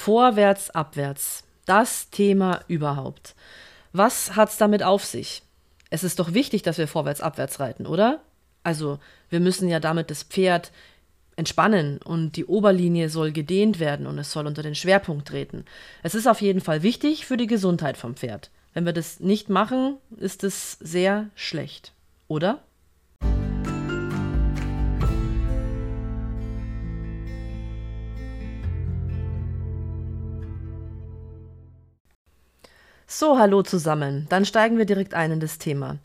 Vorwärts, abwärts. Das Thema überhaupt. Was hat's damit auf sich? Es ist doch wichtig, dass wir vorwärts, abwärts reiten, oder? Also, wir müssen ja damit das Pferd entspannen und die Oberlinie soll gedehnt werden und es soll unter den Schwerpunkt treten. Es ist auf jeden Fall wichtig für die Gesundheit vom Pferd. Wenn wir das nicht machen, ist es sehr schlecht, oder? So, hallo zusammen. Dann steigen wir direkt ein in das Thema.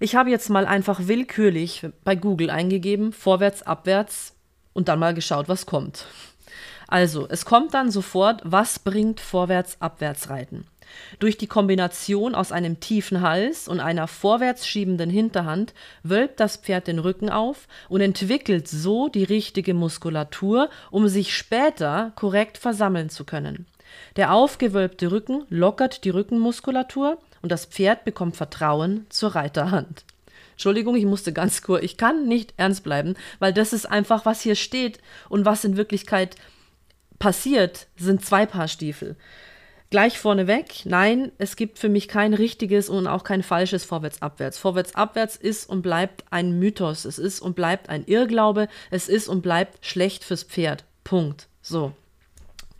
Ich habe jetzt mal einfach willkürlich bei Google eingegeben, vorwärts, abwärts und dann mal geschaut, was kommt. Also, es kommt dann sofort, was bringt vorwärts, abwärts reiten. Durch die Kombination aus einem tiefen Hals und einer vorwärts schiebenden Hinterhand wölbt das Pferd den Rücken auf und entwickelt so die richtige Muskulatur, um sich später korrekt versammeln zu können. Der aufgewölbte Rücken lockert die Rückenmuskulatur und das Pferd bekommt Vertrauen zur Reiterhand. Entschuldigung, ich musste ganz kurz, ich kann nicht ernst bleiben, weil das ist einfach, was hier steht und was in Wirklichkeit passiert, sind zwei Paar Stiefel. Gleich vorneweg, nein, es gibt für mich kein richtiges und auch kein falsches Vorwärts-Abwärts. Vorwärts-Abwärts ist und bleibt ein Mythos, es ist und bleibt ein Irrglaube, es ist und bleibt schlecht fürs Pferd. Punkt. So.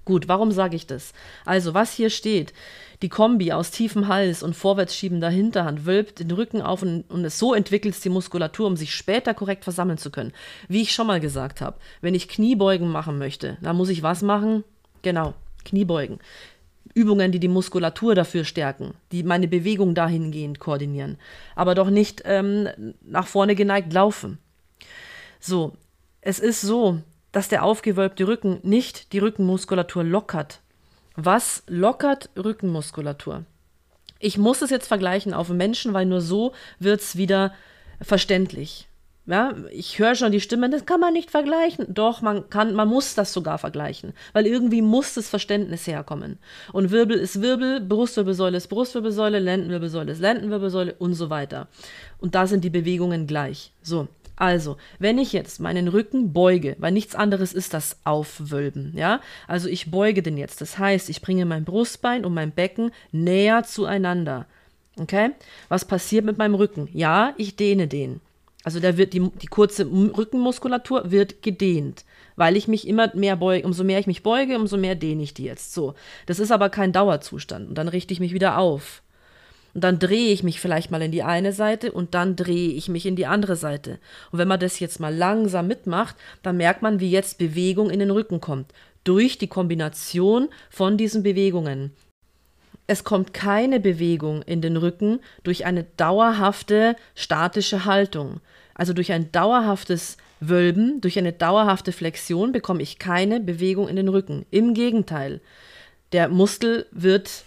Gut, warum sage ich das? Also, was hier steht, die Kombi aus tiefem Hals und vorwärts schiebender Hinterhand wölbt den Rücken auf und, und es so entwickelt die Muskulatur, um sich später korrekt versammeln zu können. Wie ich schon mal gesagt habe, wenn ich Kniebeugen machen möchte, dann muss ich was machen? Genau, Kniebeugen. Übungen, die die Muskulatur dafür stärken, die meine Bewegung dahingehend koordinieren, aber doch nicht ähm, nach vorne geneigt laufen. So, es ist so, dass der aufgewölbte Rücken nicht die Rückenmuskulatur lockert. Was lockert Rückenmuskulatur? Ich muss es jetzt vergleichen auf Menschen, weil nur so wird es wieder verständlich. Ja, ich höre schon die Stimmen, das kann man nicht vergleichen. Doch, man kann, man muss das sogar vergleichen, weil irgendwie muss das Verständnis herkommen. Und Wirbel ist Wirbel, Brustwirbelsäule ist Brustwirbelsäule, Lendenwirbelsäule ist Lendenwirbelsäule und so weiter. Und da sind die Bewegungen gleich. So. Also, wenn ich jetzt meinen Rücken beuge, weil nichts anderes ist das Aufwölben, ja? Also ich beuge den jetzt. Das heißt, ich bringe mein Brustbein und mein Becken näher zueinander. Okay? Was passiert mit meinem Rücken? Ja, ich dehne den. Also da wird die, die kurze Rückenmuskulatur wird gedehnt, weil ich mich immer mehr beuge. Umso mehr ich mich beuge, umso mehr dehne ich die jetzt. So. Das ist aber kein Dauerzustand. Und dann richte ich mich wieder auf. Und dann drehe ich mich vielleicht mal in die eine Seite und dann drehe ich mich in die andere Seite. Und wenn man das jetzt mal langsam mitmacht, dann merkt man, wie jetzt Bewegung in den Rücken kommt. Durch die Kombination von diesen Bewegungen. Es kommt keine Bewegung in den Rücken durch eine dauerhafte statische Haltung. Also durch ein dauerhaftes Wölben, durch eine dauerhafte Flexion bekomme ich keine Bewegung in den Rücken. Im Gegenteil, der Muskel wird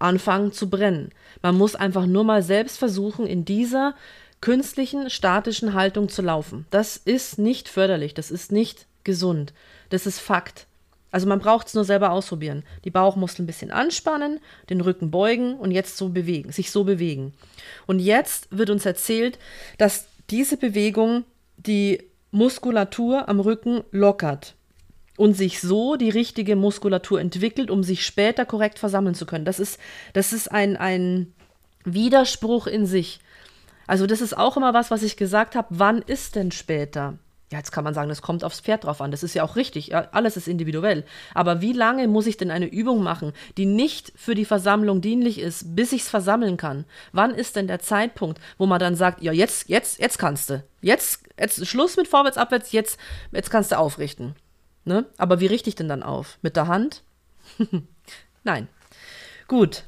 anfangen zu brennen. Man muss einfach nur mal selbst versuchen, in dieser künstlichen, statischen Haltung zu laufen. Das ist nicht förderlich, das ist nicht gesund. Das ist Fakt. Also man braucht es nur selber ausprobieren. Die Bauchmuskeln ein bisschen anspannen, den Rücken beugen und jetzt so bewegen, sich so bewegen. Und jetzt wird uns erzählt, dass diese Bewegung die Muskulatur am Rücken lockert und sich so die richtige Muskulatur entwickelt, um sich später korrekt versammeln zu können. Das ist, das ist ein, ein Widerspruch in sich. Also das ist auch immer was, was ich gesagt habe, wann ist denn später? Ja, jetzt kann man sagen, das kommt aufs Pferd drauf an. Das ist ja auch richtig. Alles ist individuell. Aber wie lange muss ich denn eine Übung machen, die nicht für die Versammlung dienlich ist, bis ich es versammeln kann? Wann ist denn der Zeitpunkt, wo man dann sagt, ja, jetzt, jetzt, jetzt kannst du. Jetzt, jetzt Schluss mit vorwärts, abwärts, jetzt, jetzt kannst du aufrichten. Ne? Aber wie richte ich denn dann auf? Mit der Hand? Nein. Gut.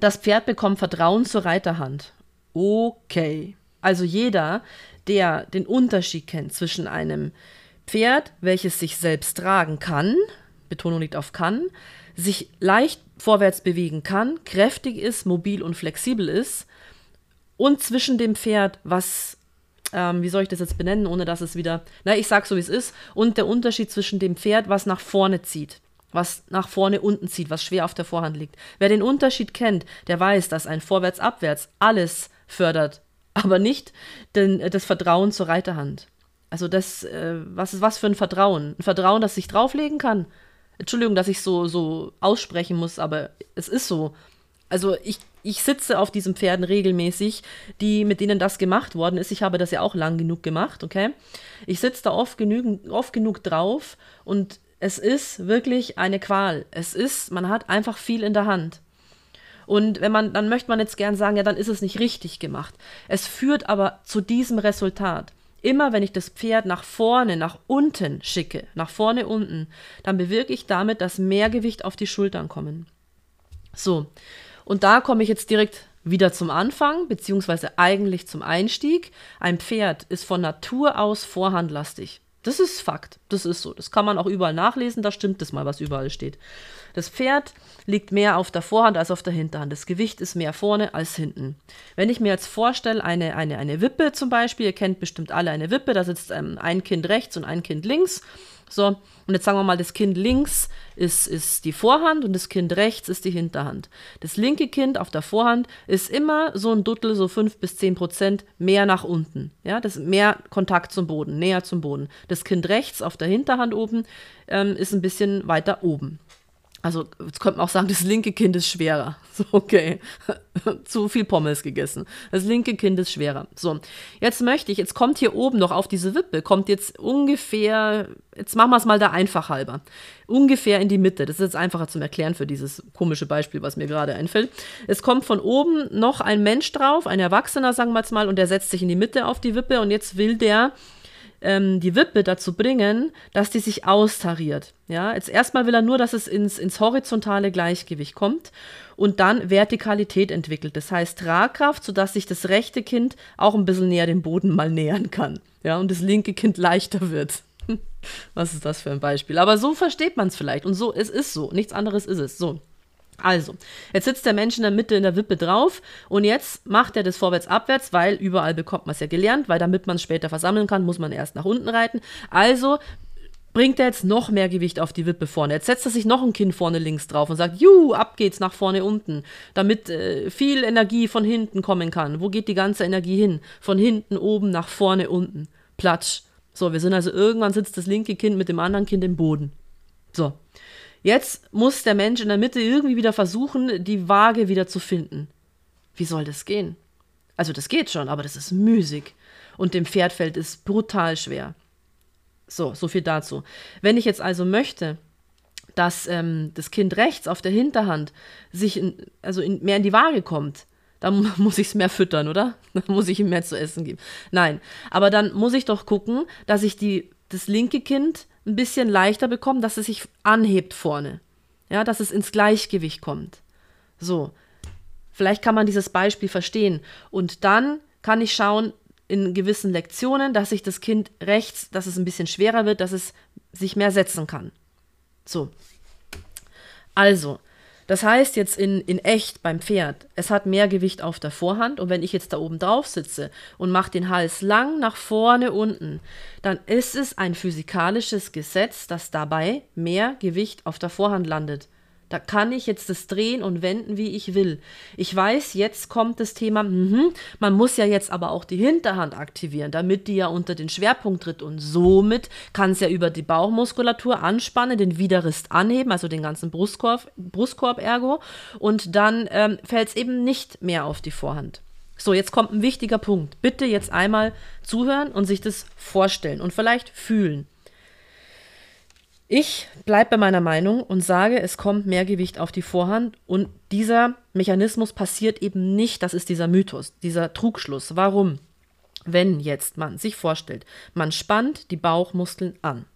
Das Pferd bekommt Vertrauen zur Reiterhand. Okay. Also jeder, der den Unterschied kennt zwischen einem Pferd, welches sich selbst tragen kann, Betonung liegt auf kann, sich leicht vorwärts bewegen kann, kräftig ist, mobil und flexibel ist, und zwischen dem Pferd, was ähm, wie soll ich das jetzt benennen, ohne dass es wieder, na, ich sag so, wie es ist, und der Unterschied zwischen dem Pferd, was nach vorne zieht, was nach vorne unten zieht, was schwer auf der Vorhand liegt. Wer den Unterschied kennt, der weiß, dass ein Vorwärts-Abwärts alles fördert, aber nicht den, das Vertrauen zur Reiterhand. Also das, äh, was ist was für ein Vertrauen? Ein Vertrauen, das sich drauflegen kann. Entschuldigung, dass ich so, so aussprechen muss, aber es ist so. Also ich, ich sitze auf diesen Pferden regelmäßig, die, mit denen das gemacht worden ist. Ich habe das ja auch lang genug gemacht, okay? Ich sitze da oft, genügend, oft genug drauf und es ist wirklich eine Qual. Es ist, man hat einfach viel in der Hand. Und wenn man, dann möchte man jetzt gern sagen, ja, dann ist es nicht richtig gemacht. Es führt aber zu diesem Resultat. Immer wenn ich das Pferd nach vorne, nach unten schicke, nach vorne unten, dann bewirke ich damit, dass mehr Gewicht auf die Schultern kommen. So, und da komme ich jetzt direkt wieder zum Anfang, beziehungsweise eigentlich zum Einstieg. Ein Pferd ist von Natur aus vorhandlastig. Das ist Fakt. Das ist so. Das kann man auch überall nachlesen. Da stimmt das mal, was überall steht. Das Pferd liegt mehr auf der Vorhand als auf der Hinterhand. Das Gewicht ist mehr vorne als hinten. Wenn ich mir jetzt vorstelle, eine, eine, eine Wippe zum Beispiel, ihr kennt bestimmt alle eine Wippe, da sitzt ähm, ein Kind rechts und ein Kind links. So, und jetzt sagen wir mal, das Kind links ist, ist die Vorhand und das Kind rechts ist die Hinterhand. Das linke Kind auf der Vorhand ist immer so ein Duttel, so 5 bis 10 Prozent mehr nach unten. Ja, das mehr Kontakt zum Boden, näher zum Boden. Das Kind rechts auf der Hinterhand oben ähm, ist ein bisschen weiter oben. Also, jetzt könnte man auch sagen, das linke Kind ist schwerer. So, okay. Zu viel Pommes gegessen. Das linke Kind ist schwerer. So, jetzt möchte ich, jetzt kommt hier oben noch auf diese Wippe, kommt jetzt ungefähr, jetzt machen wir es mal da einfach halber. Ungefähr in die Mitte. Das ist jetzt einfacher zum Erklären für dieses komische Beispiel, was mir gerade einfällt. Es kommt von oben noch ein Mensch drauf, ein Erwachsener, sagen wir jetzt mal, und der setzt sich in die Mitte auf die Wippe und jetzt will der ähm, die Wippe dazu bringen, dass die sich austariert. Ja, jetzt erstmal will er nur, dass es ins, ins horizontale Gleichgewicht kommt und dann Vertikalität entwickelt. Das heißt Tragkraft, sodass sich das rechte Kind auch ein bisschen näher dem Boden mal nähern kann. Ja, und das linke Kind leichter wird. Was ist das für ein Beispiel? Aber so versteht man es vielleicht. Und so, es ist so. Nichts anderes ist es. So. Also, jetzt sitzt der Mensch in der Mitte in der Wippe drauf und jetzt macht er das vorwärts-abwärts, weil überall bekommt man es ja gelernt, weil damit man es später versammeln kann, muss man erst nach unten reiten. Also bringt er jetzt noch mehr Gewicht auf die Wippe vorne. Jetzt setzt er sich noch ein Kind vorne links drauf und sagt, juhu, ab geht's nach vorne unten, damit äh, viel Energie von hinten kommen kann. Wo geht die ganze Energie hin? Von hinten oben nach vorne unten. Platsch. So, wir sind also irgendwann sitzt das linke Kind mit dem anderen Kind im Boden. So. Jetzt muss der Mensch in der Mitte irgendwie wieder versuchen, die Waage wieder zu finden. Wie soll das gehen? Also das geht schon, aber das ist müßig. Und dem Pferd fällt es brutal schwer. So, so viel dazu. Wenn ich jetzt also möchte, dass ähm, das Kind rechts auf der Hinterhand sich in, also in, mehr in die Waage kommt, dann muss ich es mehr füttern, oder? Dann muss ich ihm mehr zu essen geben. Nein, aber dann muss ich doch gucken, dass ich die, das linke Kind ein bisschen leichter bekommen, dass es sich anhebt vorne. Ja, dass es ins Gleichgewicht kommt. So. Vielleicht kann man dieses Beispiel verstehen. Und dann kann ich schauen in gewissen Lektionen, dass sich das Kind rechts, dass es ein bisschen schwerer wird, dass es sich mehr setzen kann. So. Also, das heißt jetzt in, in echt beim Pferd, es hat mehr Gewicht auf der Vorhand und wenn ich jetzt da oben drauf sitze und mache den Hals lang nach vorne unten, dann ist es ein physikalisches Gesetz, dass dabei mehr Gewicht auf der Vorhand landet. Da kann ich jetzt das drehen und wenden, wie ich will. Ich weiß, jetzt kommt das Thema, mh, man muss ja jetzt aber auch die Hinterhand aktivieren, damit die ja unter den Schwerpunkt tritt. Und somit kann es ja über die Bauchmuskulatur anspannen, den Widerrist anheben, also den ganzen Brustkorb, Brustkorb ergo. Und dann ähm, fällt es eben nicht mehr auf die Vorhand. So, jetzt kommt ein wichtiger Punkt. Bitte jetzt einmal zuhören und sich das vorstellen und vielleicht fühlen. Ich bleibe bei meiner Meinung und sage, es kommt mehr Gewicht auf die Vorhand und dieser Mechanismus passiert eben nicht, das ist dieser Mythos, dieser Trugschluss. Warum? Wenn jetzt man sich vorstellt, man spannt die Bauchmuskeln an.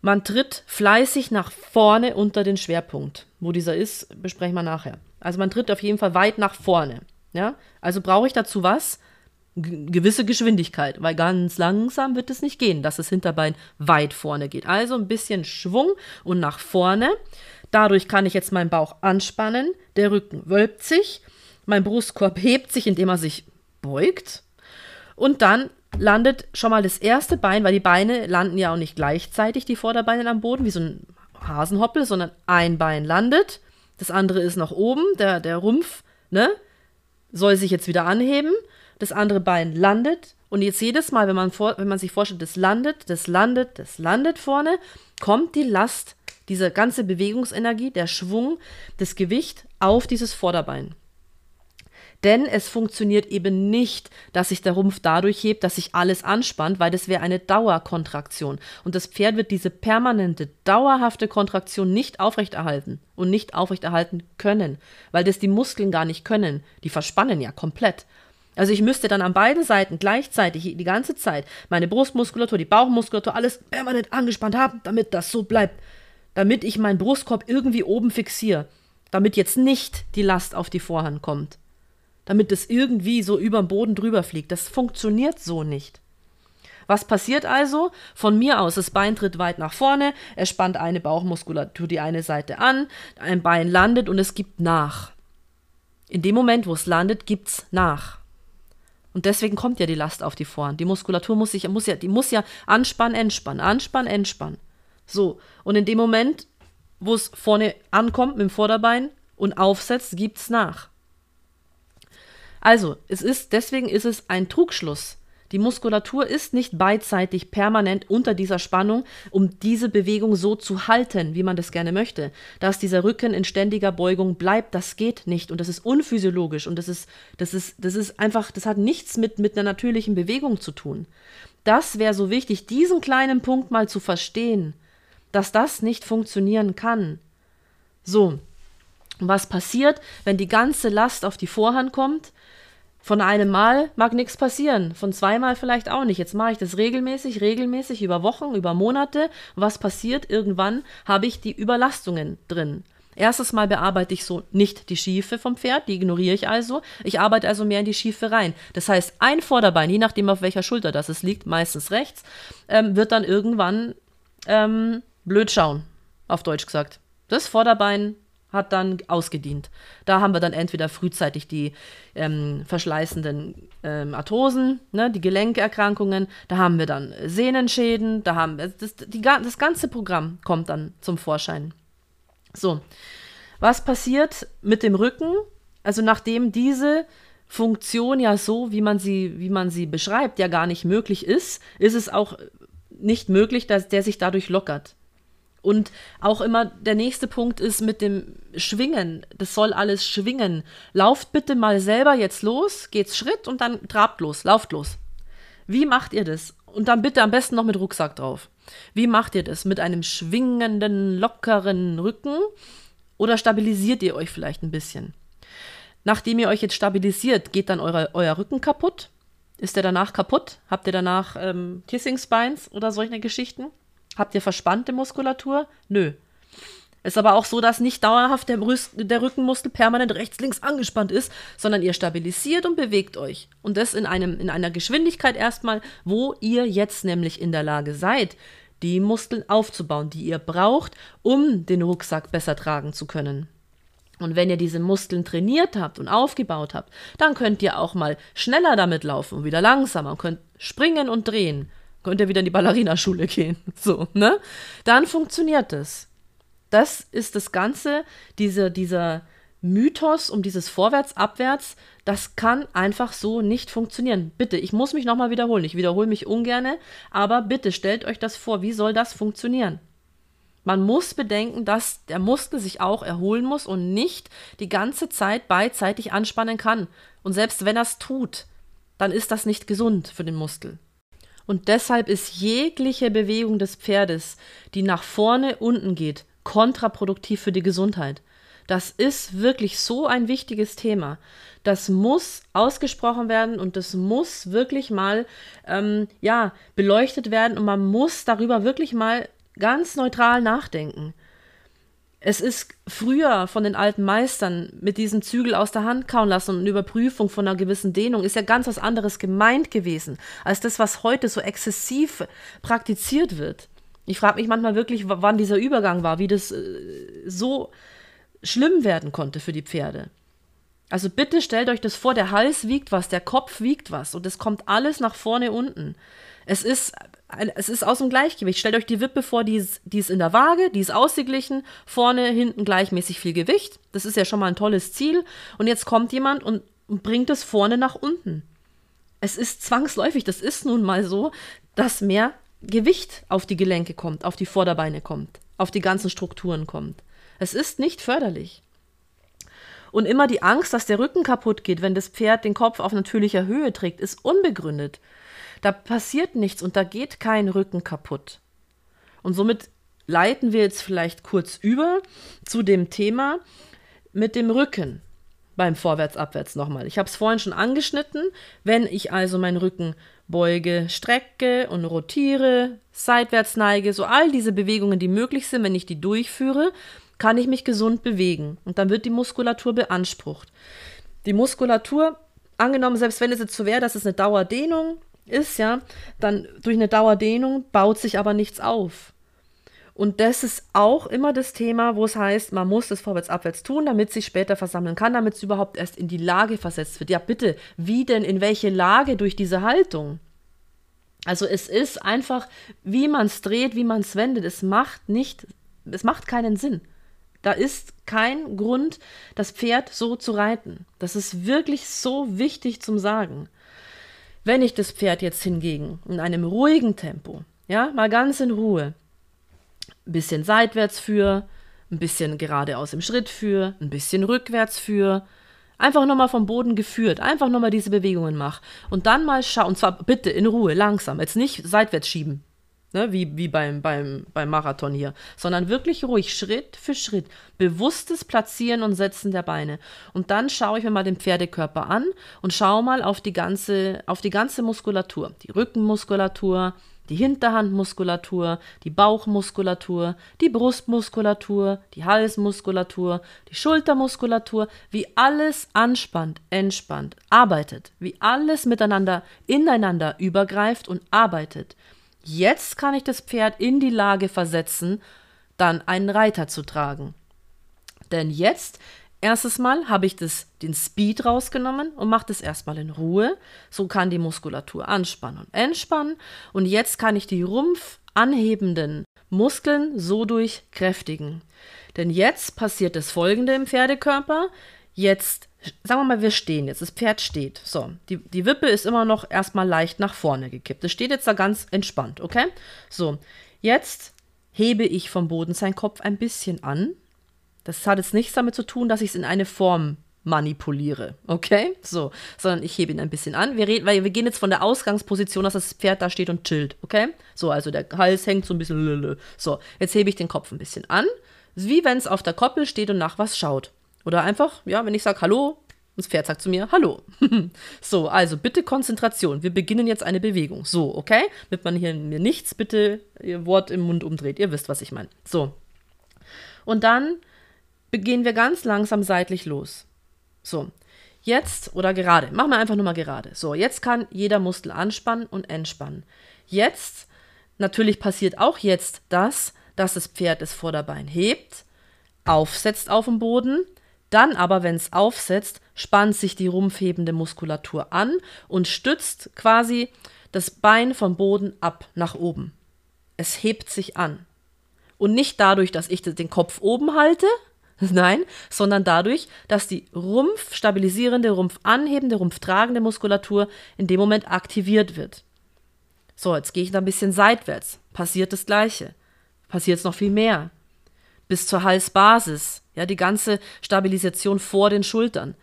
Man tritt fleißig nach vorne unter den Schwerpunkt. Wo dieser ist, besprechen wir nachher. Also man tritt auf jeden Fall weit nach vorne. Ja? Also brauche ich dazu was? Gewisse Geschwindigkeit, weil ganz langsam wird es nicht gehen, dass das Hinterbein weit vorne geht. Also ein bisschen Schwung und nach vorne. Dadurch kann ich jetzt meinen Bauch anspannen, der Rücken wölbt sich, mein Brustkorb hebt sich, indem er sich beugt. Und dann landet schon mal das erste Bein, weil die Beine landen ja auch nicht gleichzeitig, die Vorderbeine am Boden, wie so ein Hasenhoppel, sondern ein Bein landet, das andere ist nach oben, der, der Rumpf, ne, soll sich jetzt wieder anheben das andere Bein landet und jetzt jedes Mal, wenn man, vor, wenn man sich vorstellt, das landet, das landet, das landet vorne, kommt die Last Diese ganze Bewegungsenergie, der Schwung, das Gewicht auf dieses Vorderbein. Denn es funktioniert eben nicht, dass sich der Rumpf dadurch hebt, dass sich alles anspannt, weil das wäre eine Dauerkontraktion. Und das Pferd wird diese permanente, dauerhafte Kontraktion nicht aufrechterhalten und nicht aufrechterhalten können, weil das die Muskeln gar nicht können. Die verspannen ja komplett. Also ich müsste dann an beiden Seiten gleichzeitig die ganze Zeit meine Brustmuskulatur, die Bauchmuskulatur, alles permanent angespannt haben, damit das so bleibt. Damit ich meinen Brustkorb irgendwie oben fixiere. Damit jetzt nicht die Last auf die Vorhand kommt damit es irgendwie so über den Boden drüber fliegt. Das funktioniert so nicht. Was passiert also? Von mir aus, das Bein tritt weit nach vorne, er spannt eine Bauchmuskulatur die eine Seite an, ein Bein landet und es gibt nach. In dem Moment, wo es landet, gibt es nach. Und deswegen kommt ja die Last auf die Vorhand. Die Muskulatur muss sich, muss ja, die muss ja anspannen, entspannen, anspannen, entspannen. So. Und in dem Moment, wo es vorne ankommt mit dem Vorderbein und aufsetzt, gibt es nach. Also, es ist, deswegen ist es ein Trugschluss. Die Muskulatur ist nicht beidseitig permanent unter dieser Spannung, um diese Bewegung so zu halten, wie man das gerne möchte. Dass dieser Rücken in ständiger Beugung bleibt, das geht nicht und das ist unphysiologisch und das ist, das ist, das ist einfach, das hat nichts mit, mit einer natürlichen Bewegung zu tun. Das wäre so wichtig, diesen kleinen Punkt mal zu verstehen, dass das nicht funktionieren kann. So, was passiert, wenn die ganze Last auf die Vorhand kommt? Von einem Mal mag nichts passieren, von zweimal vielleicht auch nicht. Jetzt mache ich das regelmäßig, regelmäßig, über Wochen, über Monate. Was passiert? Irgendwann habe ich die Überlastungen drin. Erstes Mal bearbeite ich so nicht die Schiefe vom Pferd, die ignoriere ich also. Ich arbeite also mehr in die Schiefe rein. Das heißt, ein Vorderbein, je nachdem auf welcher Schulter das es liegt, meistens rechts, ähm, wird dann irgendwann ähm, blöd schauen, auf Deutsch gesagt. Das Vorderbein hat dann ausgedient. Da haben wir dann entweder frühzeitig die ähm, verschleißenden ähm, Arthrosen, ne, die Gelenkerkrankungen, da haben wir dann Sehnenschäden, da haben wir das, die, das ganze Programm kommt dann zum Vorschein. So, was passiert mit dem Rücken? Also nachdem diese Funktion ja so, wie man sie, wie man sie beschreibt, ja gar nicht möglich ist, ist es auch nicht möglich, dass der sich dadurch lockert. Und auch immer der nächste Punkt ist mit dem Schwingen. Das soll alles schwingen. Lauft bitte mal selber jetzt los, geht's Schritt und dann trabt los, lauft los. Wie macht ihr das? Und dann bitte am besten noch mit Rucksack drauf. Wie macht ihr das? Mit einem schwingenden, lockeren Rücken? Oder stabilisiert ihr euch vielleicht ein bisschen? Nachdem ihr euch jetzt stabilisiert, geht dann eure, euer Rücken kaputt? Ist der danach kaputt? Habt ihr danach ähm, Kissing Spines oder solche Geschichten? Habt ihr verspannte Muskulatur? Nö. Ist aber auch so, dass nicht dauerhaft der, der, Rückenmuskel permanent rechts, links angespannt ist, sondern ihr stabilisiert und bewegt euch. Und das in, einem, in einer Geschwindigkeit erstmal, wo ihr jetzt nämlich in der Lage seid, die Muskeln aufzubauen, die ihr braucht, um den Rucksack besser tragen zu können. Und wenn ihr diese Muskeln trainiert habt und aufgebaut habt, dann könnt ihr auch mal schneller damit laufen und wieder langsamer und könnt springen und drehen könnt ihr wieder in die Ballerinaschule gehen. So, ne? Dann funktioniert es. Das ist das Ganze, diese, dieser Mythos um dieses Vorwärts-Abwärts, das kann einfach so nicht funktionieren. Bitte, ich muss mich nochmal wiederholen. Ich wiederhole mich ungerne, aber bitte stellt euch das vor, wie soll das funktionieren? Man muss bedenken, dass der Muskel sich auch erholen muss und nicht die ganze Zeit beidseitig anspannen kann. Und selbst wenn er es tut, dann ist das nicht gesund für den Muskel. Und deshalb ist jegliche Bewegung des Pferdes, die nach vorne unten geht, kontraproduktiv für die Gesundheit. Das ist wirklich so ein wichtiges Thema. Das muss ausgesprochen werden und das muss wirklich mal ähm, ja, beleuchtet werden und man muss darüber wirklich mal ganz neutral nachdenken. Es ist früher von den alten Meistern mit diesem Zügel aus der Hand kauen lassen und eine Überprüfung von einer gewissen Dehnung ist ja ganz was anderes gemeint gewesen, als das, was heute so exzessiv praktiziert wird. Ich frage mich manchmal wirklich, wann dieser Übergang war, wie das äh, so schlimm werden konnte für die Pferde. Also bitte stellt euch das vor, der Hals wiegt was, der Kopf wiegt was und es kommt alles nach vorne unten. Es ist es ist aus dem Gleichgewicht. Stellt euch die Wippe vor, die ist, die ist in der Waage, die ist ausgeglichen, vorne, hinten gleichmäßig viel Gewicht. Das ist ja schon mal ein tolles Ziel. Und jetzt kommt jemand und, bringt es vorne nach unten. Es ist zwangsläufig, das ist nun mal so, dass mehr Gewicht auf die Gelenke kommt, auf die Vorderbeine kommt. auf die ganzen Strukturen kommt. Es ist nicht förderlich. Und immer die Angst, dass der Rücken kaputt geht, wenn das Pferd den Kopf auf natürlicher Höhe trägt, ist unbegründet. Da passiert nichts und da geht kein Rücken kaputt. Und somit leiten wir jetzt vielleicht kurz über zu dem Thema mit dem Rücken beim Vorwärts-Abwärts nochmal. Ich habe es vorhin schon angeschnitten. Wenn ich also meinen Rücken beuge, strecke und rotiere, seitwärts neige, so all diese Bewegungen, die möglich sind, wenn ich die durchführe, kann ich mich gesund bewegen. Und dann wird die Muskulatur beansprucht. Die Muskulatur, angenommen, selbst wenn es jetzt so wäre, dass es eine Dauerdehnung ist, ja, dann durch eine Dauerdehnung baut sich aber nichts auf. Und das ist auch immer das Thema, wo es heißt, man muss das vorwärts-abwärts tun, damit sich später versammeln kann, damit es überhaupt erst in die Lage versetzt wird. Ja, bitte, wie denn, in welche Lage durch diese Haltung? Also es ist einfach, wie man es dreht, wie man es wendet. Es macht nicht, es macht keinen Sinn. Da ist kein Grund, das Pferd so zu reiten. Das ist wirklich so wichtig zum Sagen. Wenn ich das Pferd jetzt hingegen in einem ruhigen Tempo, ja, mal ganz in Ruhe, ein bisschen seitwärts führe, ein bisschen geradeaus im Schritt führe, ein bisschen rückwärts führe. Einfach nochmal vom Boden geführt, einfach nochmal diese Bewegungen mach. Und dann mal schauen, und zwar bitte in Ruhe, langsam, jetzt nicht seitwärts schieben, ne, wie, wie beim, beim, beim Marathon hier, sondern wirklich ruhig, Schritt für Schritt, bewusstes Platzieren und Setzen der Beine. Und dann schaue ich mir mal den Pferdekörper an und schaue mal auf die ganze, auf die ganze Muskulatur, die Rückenmuskulatur, die Hinterhandmuskulatur, die Bauchmuskulatur, die Brustmuskulatur, die Halsmuskulatur, die Schultermuskulatur, wie alles anspannt, entspannt, arbeitet, wie alles miteinander ineinander übergreift und arbeitet. Jetzt kann ich das Pferd in die Lage versetzen, dann einen Reiter zu tragen. Denn jetzt Erstes Mal habe ich das, den Speed rausgenommen und mache das erstmal in Ruhe. So kann die Muskulatur anspannen und entspannen. Und jetzt kann ich die rumpfanhebenden Muskeln so durchkräftigen. Denn jetzt passiert das folgende im Pferdekörper. Jetzt, sagen wir mal, wir stehen jetzt. Das Pferd steht. So, die, die Wippe ist immer noch erstmal leicht nach vorne gekippt. Es steht jetzt da ganz entspannt, okay? So, jetzt hebe ich vom Boden seinen Kopf ein bisschen an das hat jetzt nichts damit zu tun, dass ich es in eine Form manipuliere, okay? So, sondern ich hebe ihn ein bisschen an. Wir reden, weil wir gehen jetzt von der Ausgangsposition, dass das Pferd da steht und chillt, okay? So, also der Hals hängt so ein bisschen. So, jetzt hebe ich den Kopf ein bisschen an, wie wenn es auf der Koppel steht und nach was schaut. Oder einfach, ja, wenn ich sage Hallo, das Pferd sagt zu mir Hallo. so, also bitte Konzentration. Wir beginnen jetzt eine Bewegung. So, okay? Damit man hier mir nichts bitte ihr Wort im Mund umdreht. Ihr wisst, was ich meine. So. Und dann gehen wir ganz langsam seitlich los. So, jetzt oder gerade, machen wir einfach nur mal gerade. So, jetzt kann jeder Muskel anspannen und entspannen. Jetzt, natürlich passiert auch jetzt das, dass das Pferd das Vorderbein hebt, aufsetzt auf dem Boden, dann aber, wenn es aufsetzt, spannt sich die rumpfhebende Muskulatur an und stützt quasi das Bein vom Boden ab nach oben. Es hebt sich an. Und nicht dadurch, dass ich den Kopf oben halte, Nein, sondern dadurch, dass die rumpfstabilisierende, rumpfanhebende, rumpftragende Muskulatur in dem Moment aktiviert wird. So, jetzt gehe ich da ein bisschen seitwärts. Passiert das Gleiche. Passiert es noch viel mehr. Bis zur Halsbasis. Ja, die ganze Stabilisation vor den Schultern.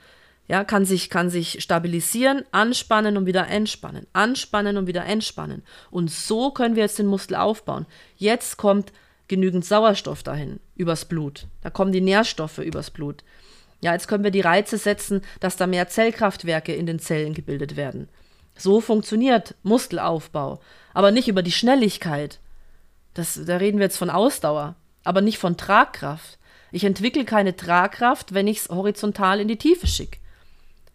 Ja, kann sich, kann sich stabilisieren, anspannen und wieder entspannen. Anspannen und wieder entspannen. Und so können wir jetzt den Muskel aufbauen. Jetzt kommt genügend Sauerstoff dahin, übers Blut. Da kommen die Nährstoffe übers Blut. Ja, jetzt können wir die Reize setzen, dass da mehr Zellkraftwerke in den Zellen gebildet werden. So funktioniert Muskelaufbau, aber nicht über die Schnelligkeit. Das, da reden wir jetzt von Ausdauer, aber nicht von Tragkraft. Ich entwickle keine Tragkraft, wenn ich es horizontal in die Tiefe schicke.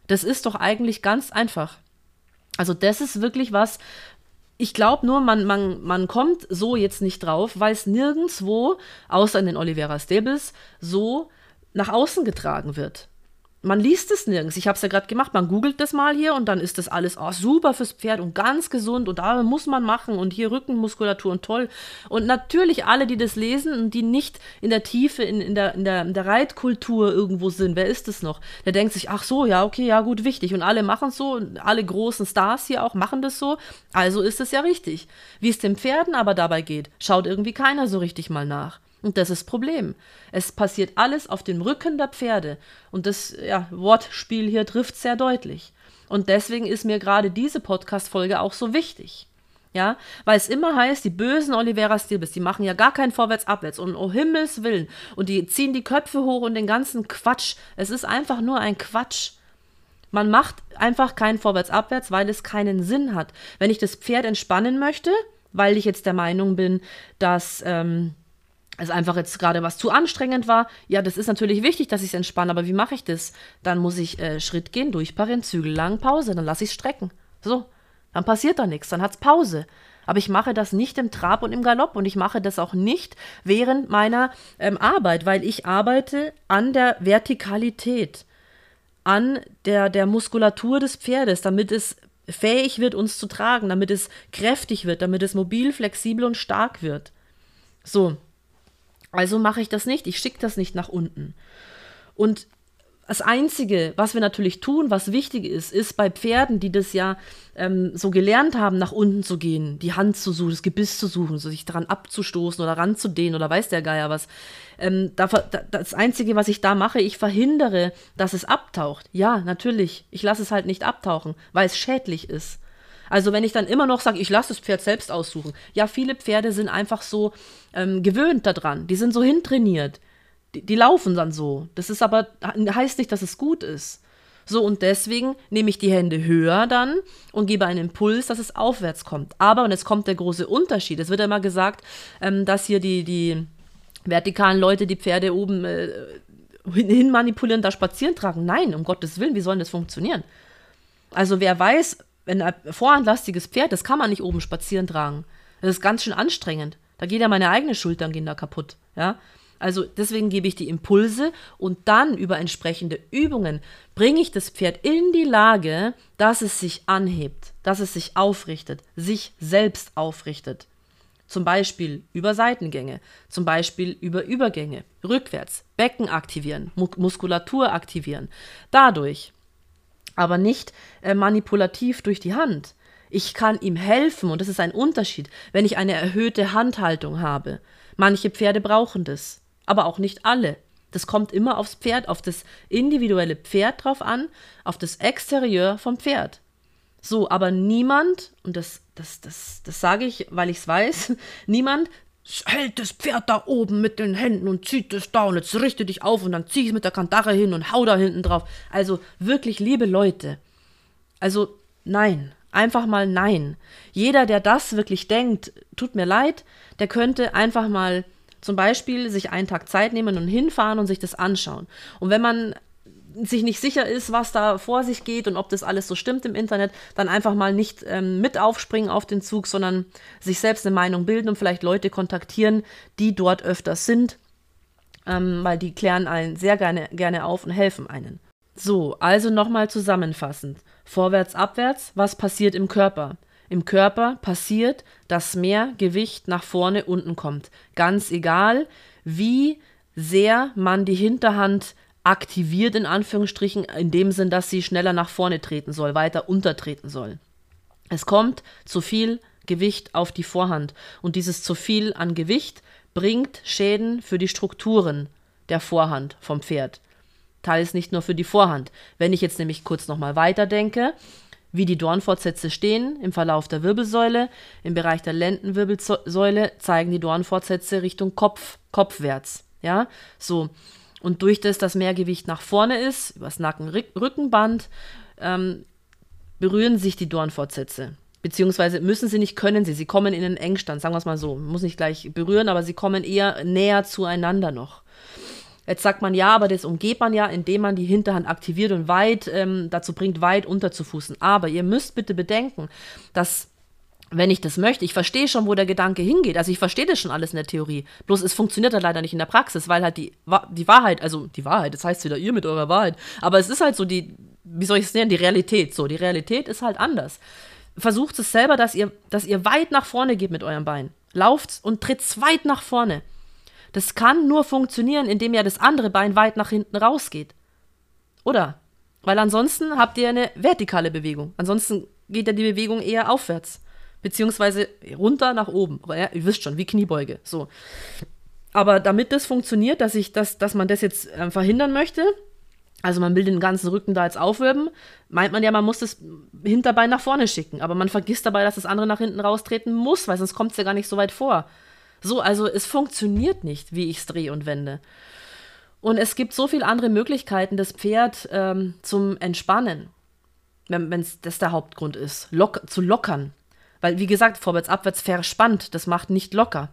Das ist doch eigentlich ganz einfach. Also das ist wirklich was, ich glaube nur, man, man, man kommt so jetzt nicht drauf, weil es nirgendwo, außer in den Olivera Stables, so nach außen getragen wird man liest es nirgends. Ich habe es ja gerade gemacht. Man googelt das mal hier und dann ist das alles oh, super fürs Pferd und ganz gesund und da muss man machen und hier Rückenmuskulatur und toll. Und natürlich alle, die das lesen und die nicht in der Tiefe, in, in, der, in, der, in der Reitkultur irgendwo sind, wer ist es noch? Der denkt sich, ach so, ja, okay, ja, gut, wichtig. Und alle machen es so, alle großen Stars hier auch machen das so. Also ist es ja richtig. Wie es den Pferden aber dabei geht, schaut irgendwie keiner so richtig mal nach. Und das ist das Problem. Es passiert alles auf dem Rücken der Pferde. Und das ja, Wortspiel hier trifft sehr deutlich. Und deswegen ist mir gerade diese Podcast-Folge auch so wichtig. Ja, weil es immer heißt, die bösen Olivera Stilbis, die machen ja gar keinen Vorwärts-Abwärts und um Himmels Willen und die ziehen die Köpfe hoch und den ganzen Quatsch. Es ist einfach nur ein Quatsch. Man macht einfach keinen Vorwärts-Abwärts, weil es keinen Sinn hat. Wenn ich das Pferd entspannen möchte, weil ich jetzt der Meinung bin, dass ähm, es einfach jetzt gerade was zu anstrengend war, ja, das ist natürlich wichtig, dass ich es entspanne, aber wie mache ich das? Dann muss ich äh, Schritt gehen, durchparieren, Zügel lang, Pause, dann lasse ich es strecken. So, dann passiert da nichts, dann hat es Pause. Aber ich mache das nicht im Trab und im Galopp und ich mache das auch nicht während meiner ähm, Arbeit, weil ich arbeite an der Vertikalität, an der, der Muskulatur des Pferdes, damit es fähig wird, uns zu tragen, damit es kräftig wird, damit es mobil, flexibel und stark wird. So, also mache ich das nicht, ich schicke das nicht nach unten. Und das Einzige, was wir natürlich tun, was wichtig ist, ist bei Pferden, die das ja ähm, so gelernt haben, nach unten zu gehen, die Hand zu suchen, das Gebiss zu suchen, sich daran abzustoßen oder ranzudehnen oder weiß der Geier was. Ähm, da, das Einzige, was ich da mache, ich verhindere, dass es abtaucht. Ja, natürlich. Ich lasse es halt nicht abtauchen, weil es schädlich ist. Also wenn ich dann immer noch sage, ich lasse das Pferd selbst aussuchen. Ja, viele Pferde sind einfach so ähm, gewöhnt daran. Die sind so hintrainiert. Die, die laufen dann so. Das ist aber, heißt nicht, dass es gut ist. So, und deswegen nehme ich die Hände höher dann und gebe einen Impuls, dass es aufwärts kommt. Aber, und jetzt kommt der große Unterschied, es wird ja immer gesagt, ähm, dass hier die, die vertikalen Leute die Pferde oben äh, hin manipulieren, da spazieren tragen. Nein, um Gottes Willen, wie soll das funktionieren? Also wer weiß, ein vorhandlastiges Pferd, das kann man nicht oben spazieren tragen. Das ist ganz schön anstrengend. Da geht ja meine eigene Schultern gehen da kaputt. Ja? Also deswegen gebe ich die Impulse und dann über entsprechende Übungen bringe ich das Pferd in die Lage, dass es sich anhebt, dass es sich aufrichtet, sich selbst aufrichtet. Zum Beispiel über Seitengänge, zum Beispiel über Übergänge, rückwärts, Becken aktivieren, Muskulatur aktivieren. Dadurch, aber nicht äh, manipulativ durch die Hand. Ich kann ihm helfen und das ist ein Unterschied, wenn ich eine erhöhte Handhaltung habe. Manche Pferde brauchen das aber auch nicht alle. Das kommt immer aufs Pferd, auf das individuelle Pferd drauf an, auf das Exterieur vom Pferd. So, aber niemand, und das, das, das, das sage ich, weil ich es weiß, niemand hält das Pferd da oben mit den Händen und zieht es da und jetzt richte dich auf und dann zieh es mit der Kandare hin und hau da hinten drauf. Also wirklich, liebe Leute, also nein, einfach mal nein. Jeder, der das wirklich denkt, tut mir leid, der könnte einfach mal zum Beispiel sich einen Tag Zeit nehmen und hinfahren und sich das anschauen. Und wenn man sich nicht sicher ist, was da vor sich geht und ob das alles so stimmt im Internet, dann einfach mal nicht ähm, mit aufspringen auf den Zug, sondern sich selbst eine Meinung bilden und vielleicht Leute kontaktieren, die dort öfters sind, ähm, weil die klären einen sehr gerne, gerne auf und helfen einen. So, also nochmal zusammenfassend. Vorwärts, abwärts, was passiert im Körper? Im Körper passiert, dass mehr Gewicht nach vorne unten kommt. Ganz egal, wie sehr man die Hinterhand aktiviert, in Anführungsstrichen, in dem Sinn, dass sie schneller nach vorne treten soll, weiter untertreten soll. Es kommt zu viel Gewicht auf die Vorhand und dieses zu viel an Gewicht bringt Schäden für die Strukturen der Vorhand vom Pferd. Teils nicht nur für die Vorhand. Wenn ich jetzt nämlich kurz nochmal weiterdenke, wie die Dornfortsätze stehen im Verlauf der Wirbelsäule. Im Bereich der Lendenwirbelsäule zeigen die Dornfortsätze Richtung Kopf, kopfwärts. Ja, so. Und durch das, dass mehr Gewicht nach vorne ist, übers Nacken-Rückenband, ähm, berühren sich die Dornfortsätze. Beziehungsweise müssen sie nicht, können sie. Sie kommen in einen Engstand, sagen wir es mal so. Muss nicht gleich berühren, aber sie kommen eher näher zueinander noch. Jetzt sagt man ja, aber das umgeht man ja, indem man die Hinterhand aktiviert und weit ähm, dazu bringt, weit unterzufußen. Aber ihr müsst bitte bedenken, dass wenn ich das möchte, ich verstehe schon, wo der Gedanke hingeht. Also ich verstehe das schon alles in der Theorie. Bloß es funktioniert halt leider nicht in der Praxis, weil halt die, die Wahrheit, also die Wahrheit, das heißt wieder ihr mit eurer Wahrheit, aber es ist halt so die, wie soll ich es nennen, die Realität. So, die Realität ist halt anders. Versucht es selber, dass ihr, dass ihr weit nach vorne geht mit eurem Bein. Lauft und tritt weit nach vorne. Das kann nur funktionieren, indem ja das andere Bein weit nach hinten rausgeht. Oder? Weil ansonsten habt ihr eine vertikale Bewegung. Ansonsten geht ja die Bewegung eher aufwärts. Beziehungsweise runter nach oben. Ja, ihr wisst schon, wie Kniebeuge. So. Aber damit das funktioniert, dass ich das, dass man das jetzt äh, verhindern möchte, also man will den ganzen Rücken da jetzt aufwirbeln, meint man ja, man muss das Hinterbein nach vorne schicken. Aber man vergisst dabei, dass das andere nach hinten raustreten muss, weil sonst kommt es ja gar nicht so weit vor. So, also es funktioniert nicht, wie ich es drehe und wende. Und es gibt so viele andere Möglichkeiten, das Pferd ähm, zum Entspannen, wenn es das der Hauptgrund ist, lock, zu lockern. Weil, wie gesagt, vorwärts, abwärts verspannt, das macht nicht locker.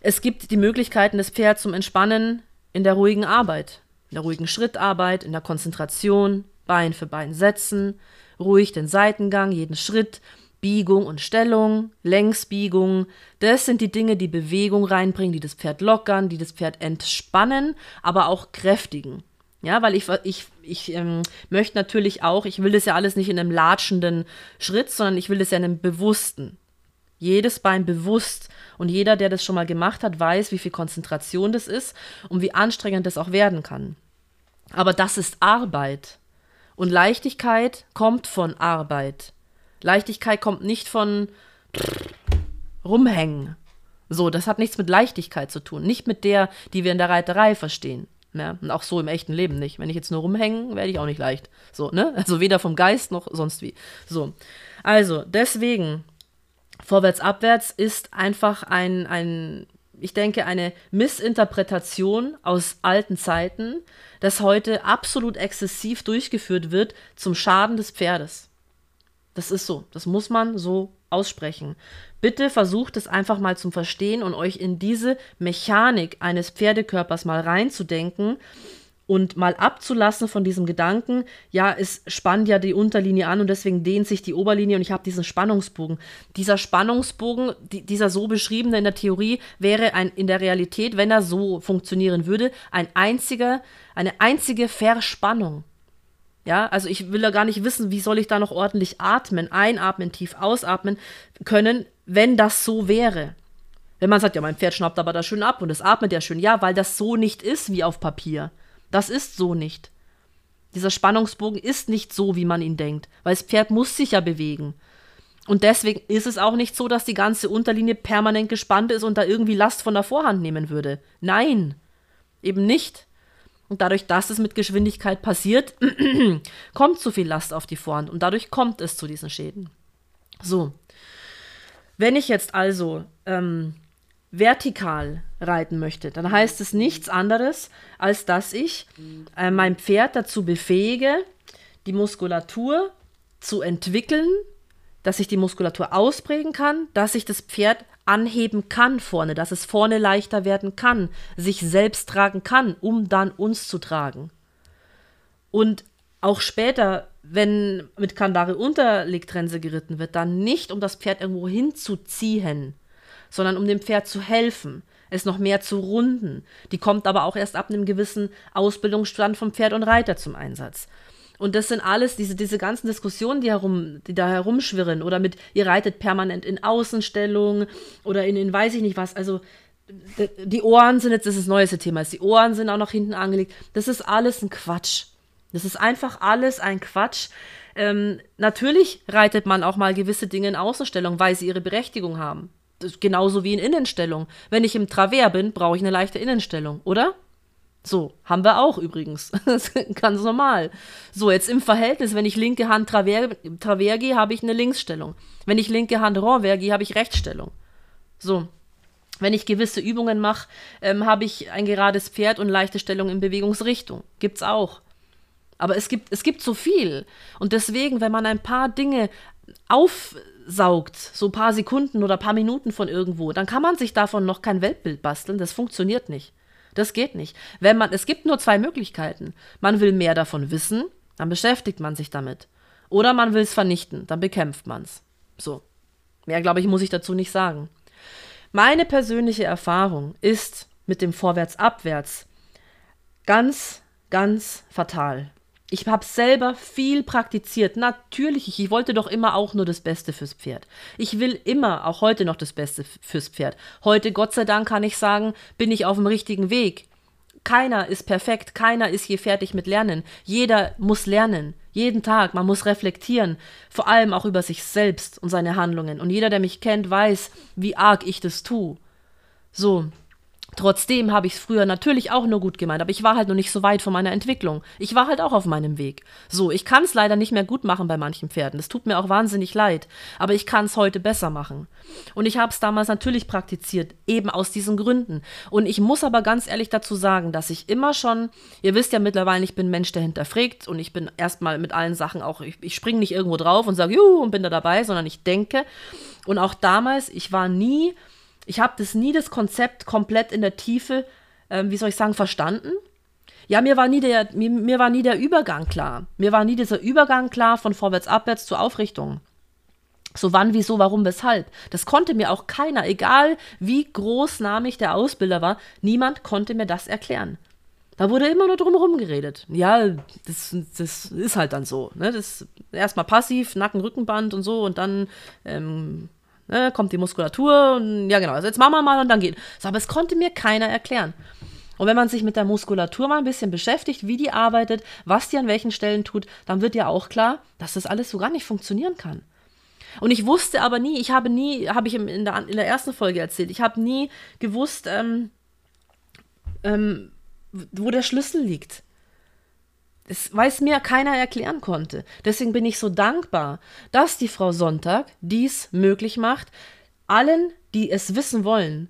Es gibt die Möglichkeiten, das Pferd zum Entspannen in der ruhigen Arbeit, in der ruhigen Schrittarbeit, in der Konzentration, Bein für Bein setzen, ruhig den Seitengang, jeden Schritt, Biegung und Stellung, Längsbiegung. Das sind die Dinge, die Bewegung reinbringen, die das Pferd lockern, die das Pferd entspannen, aber auch kräftigen. Ja, weil ich, ich, ich ähm, möchte natürlich auch, ich will das ja alles nicht in einem latschenden Schritt, sondern ich will das ja in einem bewussten. Jedes Bein bewusst. Und jeder, der das schon mal gemacht hat, weiß, wie viel Konzentration das ist und wie anstrengend das auch werden kann. Aber das ist Arbeit. Und Leichtigkeit kommt von Arbeit. Leichtigkeit kommt nicht von rumhängen. So, das hat nichts mit Leichtigkeit zu tun. Nicht mit der, die wir in der Reiterei verstehen. Ja, und auch so im echten Leben nicht. Wenn ich jetzt nur rumhängen, werde ich auch nicht leicht. So, ne? Also weder vom Geist noch sonst wie. So. Also, deswegen, vorwärts, abwärts ist einfach ein, ein, ich denke, eine Missinterpretation aus alten Zeiten, das heute absolut exzessiv durchgeführt wird zum Schaden des Pferdes. Das ist so. Das muss man so aussprechen. Bitte versucht es einfach mal zum Verstehen und euch in diese Mechanik eines Pferdekörpers mal reinzudenken und mal abzulassen von diesem Gedanken, ja, es spannt ja die Unterlinie an und deswegen dehnt sich die Oberlinie und ich habe diesen Spannungsbogen. Dieser Spannungsbogen, die, dieser so beschriebene in der Theorie, wäre ein, in der Realität, wenn er so funktionieren würde, ein einziger, eine einzige Verspannung. Ja, also ich will ja gar nicht wissen, wie soll ich da noch ordentlich atmen, einatmen, tief ausatmen können, wenn das so wäre. Wenn man sagt, ja, mein Pferd schnappt aber da schön ab und es atmet ja schön. Ja, weil das so nicht ist wie auf Papier. Das ist so nicht. Dieser Spannungsbogen ist nicht so, wie man ihn denkt, weil das Pferd muss sich ja bewegen. Und deswegen ist es auch nicht so, dass die ganze Unterlinie permanent gespannt ist und da irgendwie Last von der Vorhand nehmen würde. Nein, eben nicht. Und dadurch, dass es mit Geschwindigkeit passiert, kommt zu viel Last auf die Vorhand und dadurch kommt es zu diesen Schäden. So. Wenn ich jetzt also ähm, vertikal reiten möchte, dann heißt es nichts anderes, als dass ich äh, mein Pferd dazu befähige, die Muskulatur zu entwickeln, dass ich die Muskulatur ausprägen kann, dass ich das Pferd anheben kann vorne, dass es vorne leichter werden kann, sich selbst tragen kann, um dann uns zu tragen. Und auch später, wenn mit Kandare Unterlegtrense geritten wird, dann nicht um das Pferd irgendwo hinzuziehen, sondern um dem Pferd zu helfen, es noch mehr zu runden. Die kommt aber auch erst ab einem gewissen Ausbildungsstand vom Pferd und Reiter zum Einsatz. Und das sind alles diese, diese ganzen Diskussionen, die, herum, die da herumschwirren oder mit, ihr reitet permanent in Außenstellung oder in, in weiß ich nicht was. Also die Ohren sind jetzt das, ist das neueste Thema. Die Ohren sind auch noch hinten angelegt. Das ist alles ein Quatsch. Das ist einfach alles ein Quatsch. Ähm, natürlich reitet man auch mal gewisse Dinge in Außenstellung, weil sie ihre Berechtigung haben. genauso wie in Innenstellung. Wenn ich im Travers bin, brauche ich eine leichte Innenstellung, oder? So, haben wir auch übrigens. ganz normal. So, jetzt im Verhältnis, wenn ich linke Hand Travers, Travers gehe, habe ich eine Linksstellung. Wenn ich linke Hand Renvers gehe, habe ich Rechtsstellung. So. Wenn ich gewisse Übungen mache, ähm, habe ich ein gerades Pferd und leichte Stellung in Bewegungsrichtung. Gibt's auch. Aber es gibt, es gibt so viel. Und deswegen, wenn man ein paar Dinge aufsaugt, so ein paar Sekunden oder ein paar Minuten von irgendwo, dann kann man sich davon noch kein Weltbild basteln. Das funktioniert nicht. Das geht nicht. Wenn man, es gibt nur zwei Möglichkeiten. Man will mehr davon wissen, dann beschäftigt man sich damit. Oder man will es vernichten, dann bekämpft man es. So. Mehr, glaube ich, muss ich dazu nicht sagen. Meine persönliche Erfahrung ist mit dem Vorwärts-Abwärts ganz, ganz fatal. Ich habe selber viel praktiziert. Natürlich, ich, ich wollte doch immer auch nur das Beste fürs Pferd. Ich will immer, auch heute noch das Beste fürs Pferd. Heute, Gott sei Dank, kann ich sagen, bin ich auf dem richtigen Weg. Keiner ist perfekt, keiner ist hier fertig mit Lernen. Jeder muss lernen, jeden Tag. Man muss reflektieren, vor allem auch über sich selbst und seine Handlungen. Und jeder, der mich kennt, weiß, wie arg ich das tue. So, Trotzdem habe ich es früher natürlich auch nur gut gemeint, aber ich war halt noch nicht so weit von meiner Entwicklung. Ich war halt auch auf meinem Weg. So, ich kann es leider nicht mehr gut machen bei manchen Pferden. Es tut mir auch wahnsinnig leid, aber ich kann es heute besser machen. Und ich habe es damals natürlich praktiziert, eben aus diesen Gründen. Und ich muss aber ganz ehrlich dazu sagen, dass ich immer schon, ihr wisst ja mittlerweile, ich bin Mensch, der hinterfragt und ich bin erstmal mit allen Sachen auch, ich, ich springe nicht irgendwo drauf und sage, juhu, und bin da dabei, sondern ich denke. Und auch damals, ich war nie ich habe das nie das Konzept komplett in der Tiefe, äh, wie soll ich sagen, verstanden. Ja, mir war nie der, mir, mir war nie der Übergang klar. Mir war nie dieser Übergang klar von vorwärts, abwärts zur Aufrichtung. So wann, wieso, warum, weshalb. Das konnte mir auch keiner, egal wie großnamig der Ausbilder war, niemand konnte mir das erklären. Da wurde immer nur drumherum geredet. Ja, das, das ist halt dann so. Ne? Das erstmal passiv, Nacken, Rückenband und so und dann ähm, Ne, kommt die Muskulatur und ja genau, also jetzt machen wir mal und dann geht. So, aber es konnte mir keiner erklären. Und wenn man sich mit der Muskulatur mal ein bisschen beschäftigt, wie die arbeitet, was die an welchen Stellen tut, dann wird ja auch klar, dass das alles so gar nicht funktionieren kann. Und ich wusste aber nie, ich habe nie, habe ich in der, in der ersten Folge erzählt, ich habe nie gewusst, ähm, ähm, wo der Schlüssel liegt. Das, weil es mir keiner erklären konnte. Deswegen bin ich so dankbar, dass die Frau Sonntag dies möglich macht, allen, die es wissen wollen,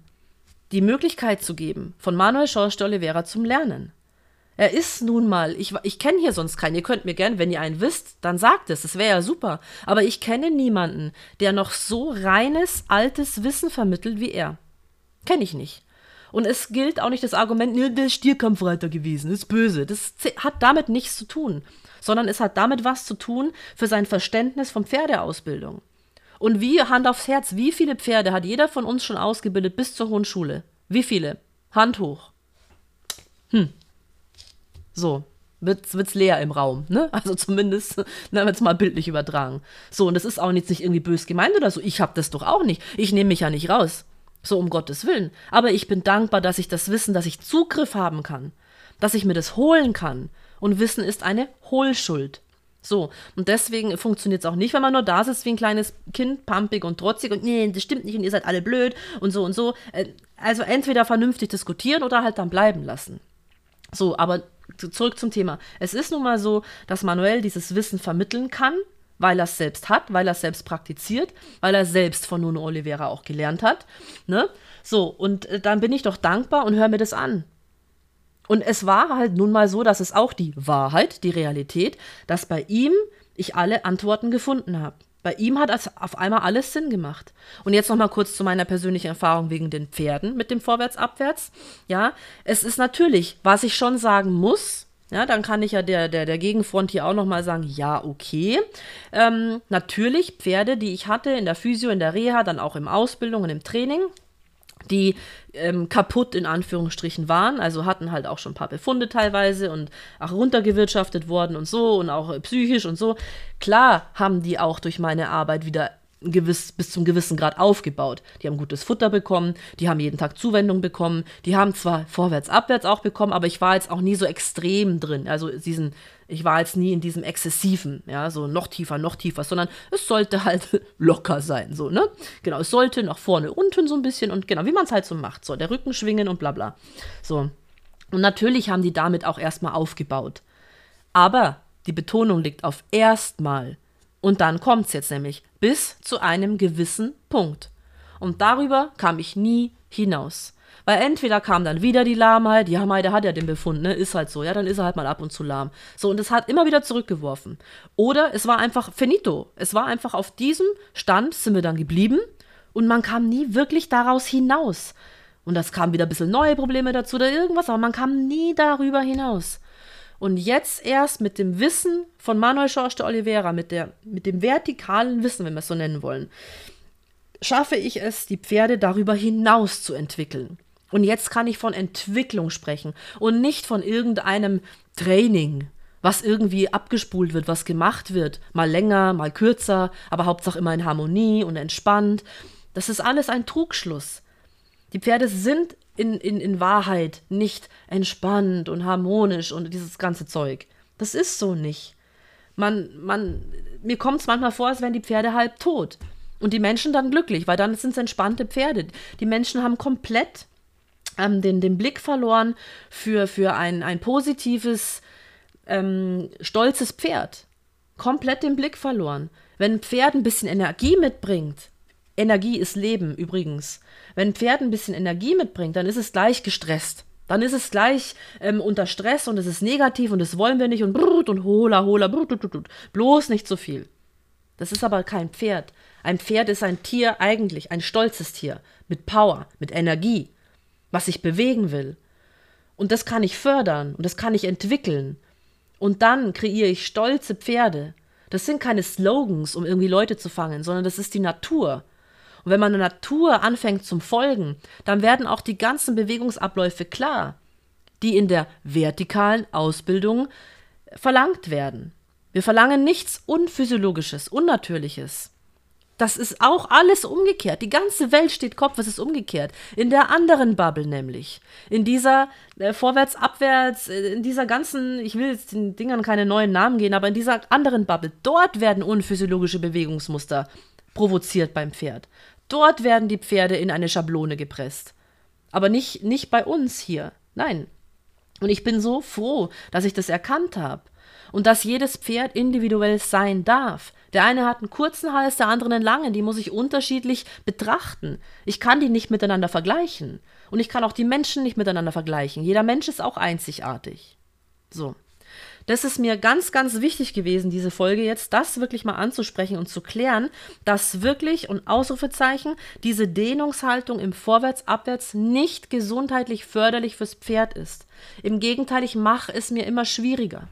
die Möglichkeit zu geben, von Manuel Schorsch de Oliveira zum Lernen. Er ist nun mal, ich, ich kenne hier sonst keinen. Ihr könnt mir gerne, wenn ihr einen wisst, dann sagt es. Das wäre ja super. Aber ich kenne niemanden, der noch so reines, altes Wissen vermittelt wie er. Kenne ich nicht. Und es gilt auch nicht das Argument, ne, der Stierkampfreiter gewesen, ist böse. Das hat damit nichts zu tun, sondern es hat damit was zu tun für sein Verständnis von Pferdeausbildung. Und wie, Hand aufs Herz, wie viele Pferde hat jeder von uns schon ausgebildet bis zur Hohen Schule? Wie viele? Hand hoch. Hm. So, wird's, wird's leer im Raum, ne? Also zumindest, na, jetzt mal bildlich übertragen. So, und das ist auch nicht, nicht irgendwie bös gemeint oder so. Ich hab das doch auch nicht. Ich nehme mich ja nicht raus. So um Gottes Willen. Aber ich bin dankbar, dass ich das Wissen, dass ich Zugriff haben kann, dass ich mir das holen kann. Und Wissen ist eine Hohlschuld. So, und deswegen funktioniert es auch nicht, wenn man nur da sitzt wie ein kleines Kind, pampig und trotzig und nee, das stimmt nicht und ihr seid alle blöd und so und so. Äh, also entweder vernünftig diskutieren oder halt dann bleiben lassen. So, aber zurück zum Thema. Es ist nun mal so, dass Manuel dieses Wissen vermitteln kann, weil er es selbst hat, weil er es selbst praktiziert, weil er selbst von Nuno Oliveira auch gelernt hat. Ne? So, und äh, dann bin ich doch dankbar und höre mir das an. Und es war halt nun mal so, dass es auch die Wahrheit, die Realität, dass bei ihm ich alle Antworten gefunden habe. Bei ihm hat es auf einmal alles Sinn gemacht. Und jetzt noch mal kurz zu meiner persönlichen Erfahrung wegen den Pferden mit dem Vorwärts-Abwärts. Ja, es ist natürlich, was ich schon sagen muss, ja, dann kann ich ja der, der, der Gegenfront hier auch nochmal sagen, ja, okay. Ähm, natürlich, Pferde, die ich hatte in der Physio, in der Reha, dann auch im Ausbildung und im Training, die ähm, kaputt in Anführungsstrichen waren, also hatten halt auch schon ein paar Befunde teilweise und auch runtergewirtschaftet worden und so und auch äh, psychisch und so. Klar haben die auch durch meine Arbeit wieder gewiss, bis zum gewissen Grad aufgebaut. Die haben gutes Futter bekommen, die haben jeden Tag Zuwendung bekommen, die haben zwar vorwärts, abwärts auch bekommen, aber ich war jetzt auch nie so extrem drin. Also diesen, ich war jetzt nie in diesem exzessiven, ja, so noch tiefer, noch tiefer, sondern es sollte halt locker sein, so, ne? Genau, es sollte nach vorne, unten so ein bisschen und genau, wie man es halt so macht, so, der Rücken schwingen und bla bla. So. Und natürlich haben die damit auch erstmal aufgebaut. Aber die Betonung liegt auf erstmal. Und dann kommt es jetzt nämlich bis zu einem gewissen Punkt. Und darüber kam ich nie hinaus. Weil entweder kam dann wieder die Lahmheit, ja, Mai, der hat ja den Befund, ne, ist halt so, ja, dann ist er halt mal ab und zu lahm. So, und es hat immer wieder zurückgeworfen. Oder es war einfach finito. Es war einfach auf diesem Stand sind wir dann geblieben und man kam nie wirklich daraus hinaus. Und das kam wieder ein bisschen neue Probleme dazu oder irgendwas, aber man kam nie darüber hinaus. Und jetzt erst mit dem Wissen von Manuel Schorsch de Oliveira, mit, der, mit dem vertikalen Wissen, wenn wir es so nennen wollen, schaffe ich es, die Pferde darüber hinaus zu entwickeln. Und jetzt kann ich von Entwicklung sprechen und nicht von irgendeinem Training, was irgendwie abgespult wird, was gemacht wird. Mal länger, mal kürzer, aber Hauptsache immer in Harmonie und entspannt. Das ist alles ein Trugschluss. Die Pferde sind in, in, in Wahrheit nicht entspannt und harmonisch und dieses ganze Zeug. Das ist so nicht. Man, man, mir kommt es manchmal vor, als wären die Pferde halb tot. Und die Menschen dann glücklich, weil dann sind es entspannte Pferde. Die Menschen haben komplett ähm, den, den Blick verloren für, für ein, ein positives, ähm, stolzes Pferd. Komplett den Blick verloren. Wenn ein Pferd ein bisschen Energie mitbringt, Energie ist Leben übrigens. Wenn ein Pferd ein bisschen Energie mitbringt, dann ist es gleich gestresst. Dann ist es gleich ähm, unter Stress und es ist negativ und das wollen wir nicht und brut und hola, hola, brut, brut, brut. bloß nicht so viel. Das ist aber kein Pferd. Ein Pferd ist ein Tier eigentlich, ein stolzes Tier, mit Power, mit Energie, was sich bewegen will. Und das kann ich fördern und das kann ich entwickeln. Und dann kreiere ich stolze Pferde. Das sind keine Slogans, um irgendwie Leute zu fangen, sondern das ist die Natur. Und wenn man der Natur anfängt zum Folgen, dann werden auch die ganzen Bewegungsabläufe klar, die in der vertikalen Ausbildung verlangt werden. Wir verlangen nichts Unphysiologisches, Unnatürliches. Das ist auch alles umgekehrt. Die ganze Welt steht Kopf, es ist umgekehrt. In der anderen Bubble nämlich. In dieser äh, vorwärts, abwärts, äh, in dieser ganzen, ich will jetzt den Dingern keine neuen Namen geben, aber in dieser anderen Bubble, dort werden unphysiologische Bewegungsmuster provoziert beim Pferd. Dort werden die Pferde in eine Schablone gepresst. Aber nicht, nicht bei uns hier. Nein. Und ich bin so froh, dass ich das erkannt habe. Und dass jedes Pferd individuell sein darf. Der eine hat einen kurzen Hals, der andere einen langen. Die muss ich unterschiedlich betrachten. Ich kann die nicht miteinander vergleichen. Und ich kann auch die Menschen nicht miteinander vergleichen. Jeder Mensch ist auch einzigartig. So. Das ist mir ganz, ganz wichtig gewesen, diese Folge jetzt, das wirklich mal anzusprechen und zu klären, dass wirklich und Ausrufezeichen diese Dehnungshaltung im Vorwärts-Abwärts nicht gesundheitlich förderlich fürs Pferd ist. Im Gegenteil, ich mache es mir immer schwieriger.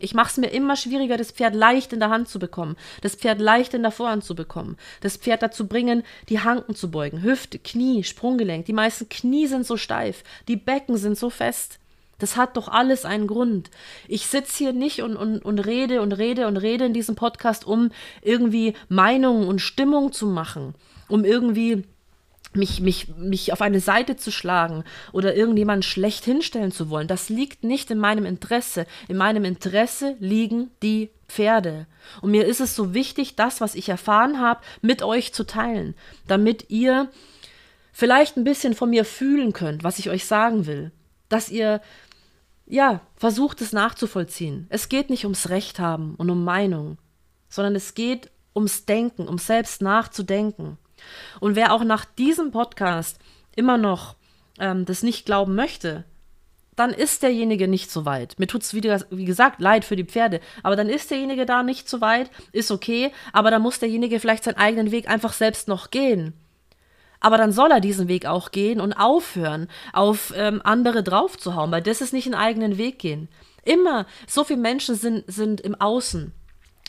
Ich mache es mir immer schwieriger, das Pferd leicht in der Hand zu bekommen, das Pferd leicht in der Vorhand zu bekommen, das Pferd dazu bringen, die Hanken zu beugen, Hüfte, Knie, Sprunggelenk. Die meisten Knie sind so steif, die Becken sind so fest. Das hat doch alles einen Grund. Ich sitze hier nicht und, und, und rede und rede und rede in diesem Podcast, um irgendwie Meinungen und Stimmung zu machen, um irgendwie mich, mich, mich auf eine Seite zu schlagen oder irgendjemanden schlecht hinstellen zu wollen. Das liegt nicht in meinem Interesse. In meinem Interesse liegen die Pferde. Und mir ist es so wichtig, das, was ich erfahren habe, mit euch zu teilen, damit ihr vielleicht ein bisschen von mir fühlen könnt, was ich euch sagen will. Dass ihr ja, versucht es nachzuvollziehen. Es geht nicht ums Recht haben und um Meinung, sondern es geht ums Denken, um selbst nachzudenken. Und wer auch nach diesem Podcast immer noch ähm, das nicht glauben möchte, dann ist derjenige nicht so weit. Mir tut es, wie, wie, gesagt, leid für die Pferde, aber dann ist derjenige da nicht so weit, ist okay, aber dann muss derjenige vielleicht seinen eigenen Weg einfach selbst noch gehen. Aber dann soll er diesen Weg auch gehen und aufhören, auf ähm, andere draufzuhauen, weil das ist nicht einen eigenen Weg gehen. Immer, so viele Menschen sind, sind im Außen,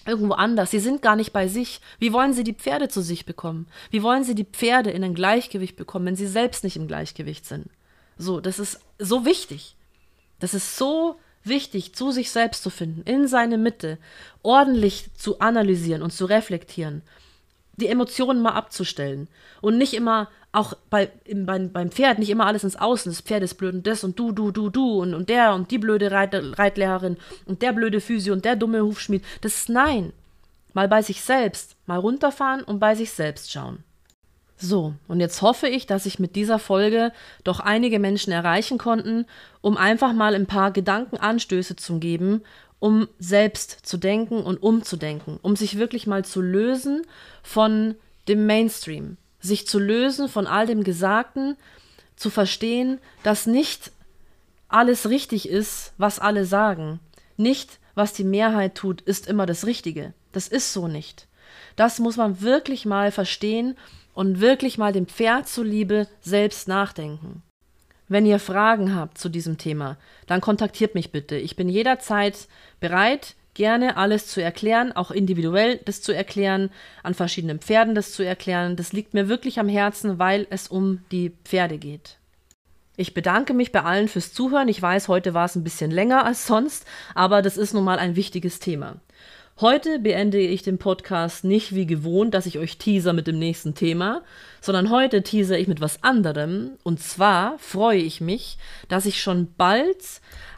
irgendwo anders. Sie sind gar nicht bei sich. Wie wollen sie die Pferde zu sich bekommen? Wie wollen sie die Pferde in ein Gleichgewicht bekommen, wenn sie selbst nicht im Gleichgewicht sind? So, das ist so wichtig. Das ist so wichtig, zu sich selbst zu finden, in seine Mitte, ordentlich zu analysieren und zu reflektieren die Emotionen mal abzustellen und nicht immer auch bei, im, beim, beim Pferd nicht immer alles ins Außen. Das Pferd ist blöd und das und du, du, du, du und, und der und die blöde Reit, Reitlehrerin und der blöde Physio und der dumme Hufschmied. Das ist nein. Mal bei sich selbst, mal runterfahren und bei sich selbst schauen. So, und jetzt hoffe ich, dass ich mit dieser Folge doch einige Menschen erreichen konnten, um einfach mal ein paar Gedankenanstöße zu geben um selbst zu denken und umzudenken, um sich wirklich mal zu lösen von dem Mainstream, sich zu lösen von all dem Gesagten, zu verstehen, dass nicht alles richtig ist, was alle sagen. Nicht, was die Mehrheit tut, ist immer das Richtige. Das ist so nicht. Das muss man wirklich mal verstehen und wirklich mal dem Pferd zuliebe selbst nachdenken. Wenn ihr Fragen habt zu diesem Thema, dann kontaktiert mich bitte. Ich bin jederzeit bereit, gerne alles zu erklären, auch individuell das zu erklären, an verschiedenen Pferden das zu erklären. Das liegt mir wirklich am Herzen, weil es um die Pferde geht. Ich bedanke mich bei allen fürs Zuhören. Ich weiß, heute war es ein bisschen länger als sonst, aber das ist nun mal ein wichtiges Thema. Heute beende ich den Podcast nicht wie gewohnt, dass ich euch teaser mit dem nächsten Thema, sondern heute teaser ich mit was anderem. Und zwar freue ich mich, dass ich schon bald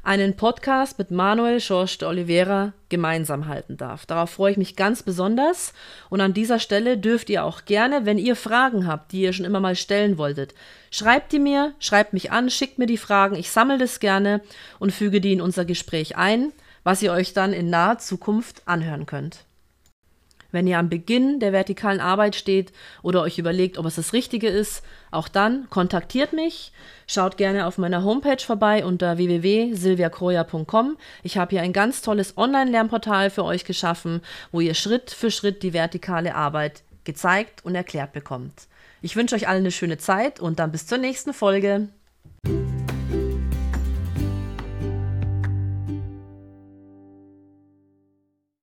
einen Podcast mit Manuel Schorsch de Oliveira gemeinsam halten darf. Darauf freue ich mich ganz besonders. Und an dieser Stelle dürft ihr auch gerne, wenn ihr Fragen habt, die ihr schon immer mal stellen wolltet, schreibt die mir, schreibt mich an, schickt mir die Fragen. Ich sammle das gerne und füge die in unser Gespräch ein was ihr euch dann in naher Zukunft anhören könnt. Wenn ihr am Beginn der vertikalen Arbeit steht oder euch überlegt, ob es das Richtige ist, auch dann kontaktiert mich. Schaut gerne auf meiner Homepage vorbei unter www.silviakroja.com. Ich habe hier ein ganz tolles Online-Lernportal für euch geschaffen, wo ihr Schritt für Schritt die vertikale Arbeit gezeigt und erklärt bekommt. Ich wünsche euch allen eine schöne Zeit und dann bis zur nächsten Folge.